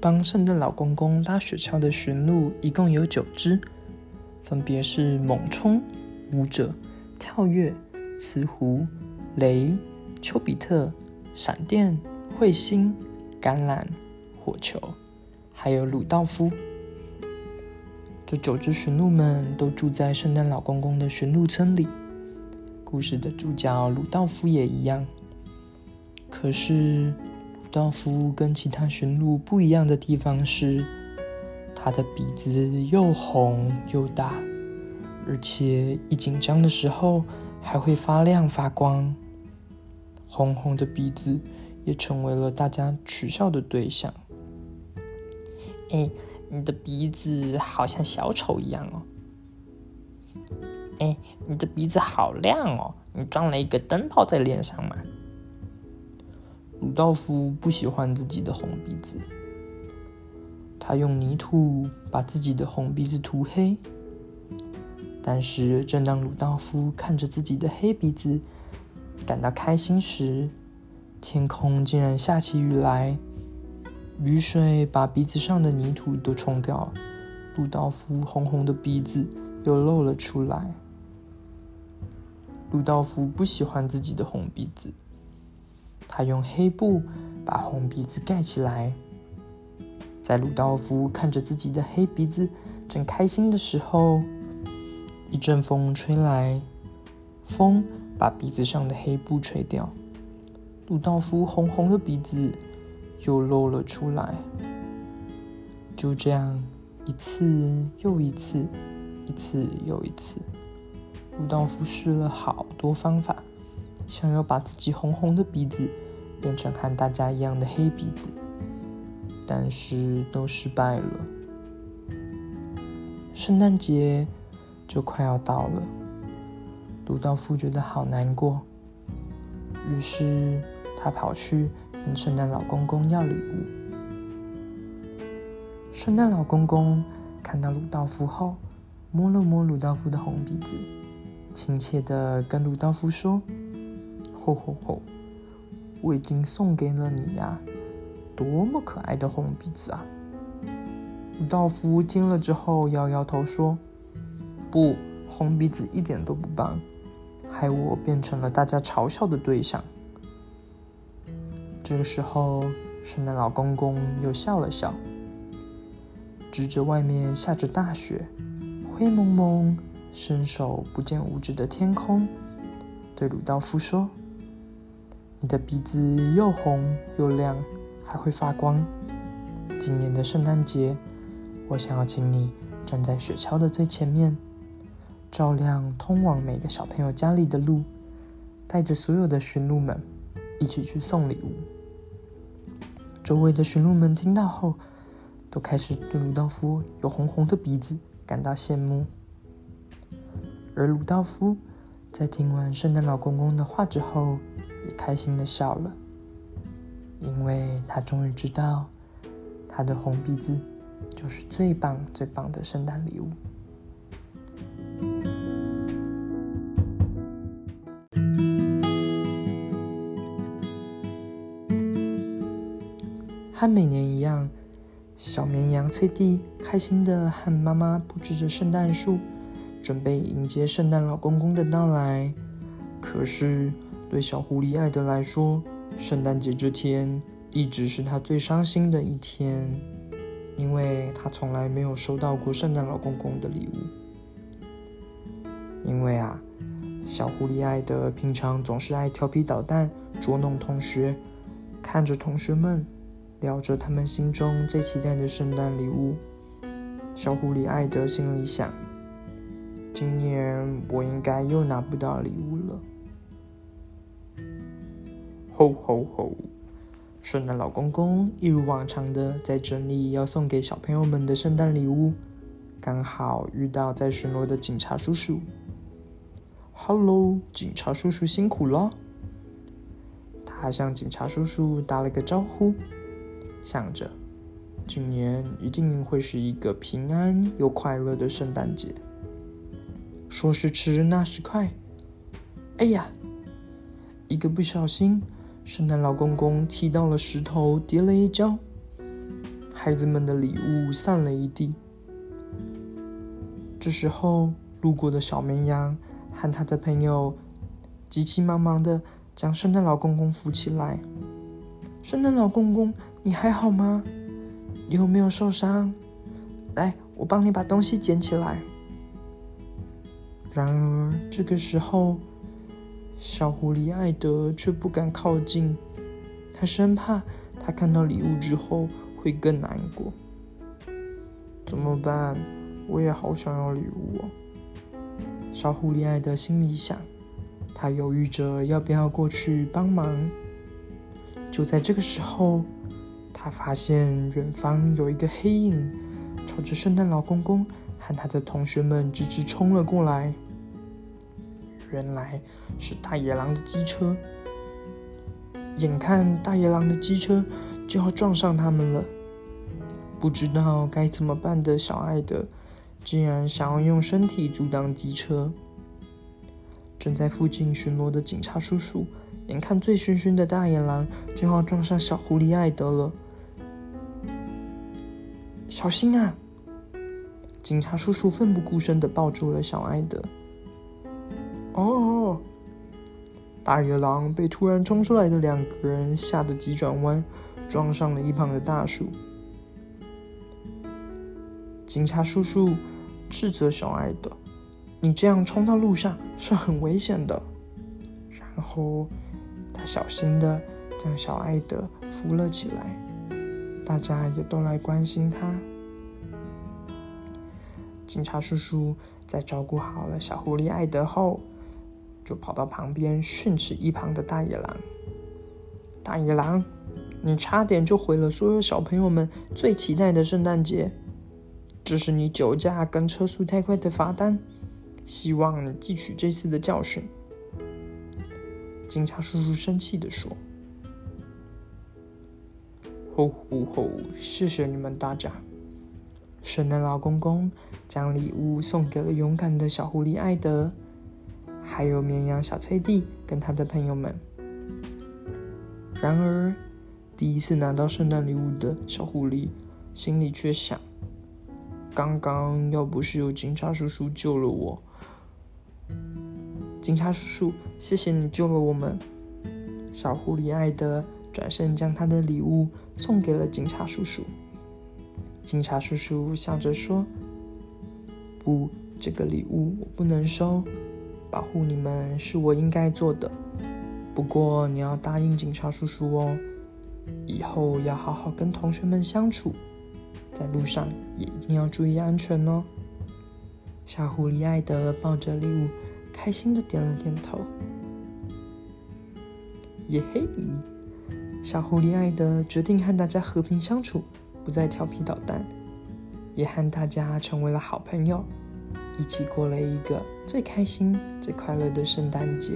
帮圣诞老公公拉雪橇的驯鹿一共有九只，分别是猛冲、舞者、跳跃、雌狐、雷、丘比特、闪电、彗星、橄榄、火球，还有鲁道夫。这九只驯鹿们都住在圣诞老公公的驯鹿村里。故事的主角鲁道夫也一样。可是，道夫跟其他驯鹿不一样的地方是，他的鼻子又红又大，而且一紧张的时候还会发亮发光。红红的鼻子也成为了大家取笑的对象。哎，你的鼻子好像小丑一样哦。哎，你的鼻子好亮哦！你装了一个灯泡在脸上吗？鲁道夫不喜欢自己的红鼻子，他用泥土把自己的红鼻子涂黑。但是，正当鲁道夫看着自己的黑鼻子感到开心时，天空竟然下起雨来，雨水把鼻子上的泥土都冲掉，鲁道夫红红的鼻子又露了出来。鲁道夫不喜欢自己的红鼻子，他用黑布把红鼻子盖起来。在鲁道夫看着自己的黑鼻子正开心的时候，一阵风吹来，风把鼻子上的黑布吹掉，鲁道夫红红的鼻子又露了出来。就这样，一次又一次，一次又一次。鲁道夫试了好多方法，想要把自己红红的鼻子变成和大家一样的黑鼻子，但是都失败了。圣诞节就快要到了，鲁道夫觉得好难过，于是他跑去跟圣诞老公公要礼物。圣诞老公公看到鲁道夫后，摸了摸鲁道夫的红鼻子。亲切的跟鲁道夫说：“吼吼吼，我已经送给了你呀，多么可爱的红鼻子啊！”鲁道夫听了之后摇摇头说：“不，红鼻子一点都不棒，害我变成了大家嘲笑的对象。”这个时候，圣诞老公公又笑了笑，指着外面下着大雪，灰蒙蒙。伸手不见五指的天空，对鲁道夫说：“你的鼻子又红又亮，还会发光。今年的圣诞节，我想要请你站在雪橇的最前面，照亮通往每个小朋友家里的路，带着所有的驯鹿们一起去送礼物。”周围的驯鹿们听到后，都开始对鲁道夫有红红的鼻子感到羡慕。而鲁道夫在听完圣诞老公公的话之后，也开心的笑了，因为他终于知道，他的红鼻子就是最棒最棒的圣诞礼物。和每年一样，小绵羊翠蒂开心的和妈妈布置着圣诞树。准备迎接圣诞老公公的到来，可是对小狐狸艾德来说，圣诞节这天一直是他最伤心的一天，因为他从来没有收到过圣诞老公公的礼物。因为啊，小狐狸艾德平常总是爱调皮捣蛋，捉弄同学，看着同学们聊着他们心中最期待的圣诞礼物，小狐狸艾德心里想。今年我应该又拿不到礼物了。吼吼吼！圣诞老公公一如往常的在整理要送给小朋友们的圣诞礼物，刚好遇到在巡逻的警察叔叔。Hello，警察叔叔辛苦了。他向警察叔叔打了个招呼，想着今年一定会是一个平安又快乐的圣诞节。说时迟，那时快，哎呀！一个不小心，圣诞老公公踢到了石头，跌了一跤。孩子们的礼物散了一地。这时候，路过的小绵羊和他的朋友急急忙忙的将圣诞老公公扶起来。圣诞老公公，你还好吗？你有没有受伤？来，我帮你把东西捡起来。然而，这个时候，小狐狸艾德却不敢靠近，他生怕他看到礼物之后会更难过。怎么办？我也好想要礼物哦。小狐狸艾德心里想，他犹豫着要不要过去帮忙。就在这个时候，他发现远方有一个黑影，朝着圣诞老公公和他的同学们直直冲了过来。原来是大野狼的机车。眼看大野狼的机车就要撞上他们了，不知道该怎么办的小艾德，竟然想要用身体阻挡机车。正在附近巡逻的警察叔叔。眼看醉醺醺的大野狼就要撞上小狐狸艾德了，小心啊！警察叔叔奋不顾身的抱住了小艾德。哦，大野狼被突然冲出来的两个人吓得急转弯，撞上了一旁的大树。警察叔叔斥责小艾德：“你这样冲到路上是很危险的。”然后。他小心的将小艾德扶了起来，大家也都来关心他。警察叔叔在照顾好了小狐狸艾德后，就跑到旁边训斥一旁的大野狼：“大野狼，你差点就毁了所有小朋友们最期待的圣诞节！这是你酒驾跟车速太快的罚单，希望你汲取这次的教训。”警察叔叔生气的说：“吼吼吼！谢谢你们大家。”圣诞老公公将礼物送给了勇敢的小狐狸艾德，还有绵羊小翠蒂跟他的朋友们。然而，第一次拿到圣诞礼物的小狐狸心里却想：“刚刚要不是有警察叔叔救了我。”警察叔叔，谢谢你救了我们。小狐狸爱德转身将他的礼物送给了警察叔叔。警察叔叔笑着说：“不，这个礼物我不能收。保护你们是我应该做的。不过你要答应警察叔叔哦，以后要好好跟同学们相处，在路上也一定要注意安全哦。”小狐狸艾德抱着礼物。开心的点了点头，耶嘿！小狐狸艾德决定和大家和平相处，不再调皮捣蛋，也和大家成为了好朋友，一起过了一个最开心、最快乐的圣诞节。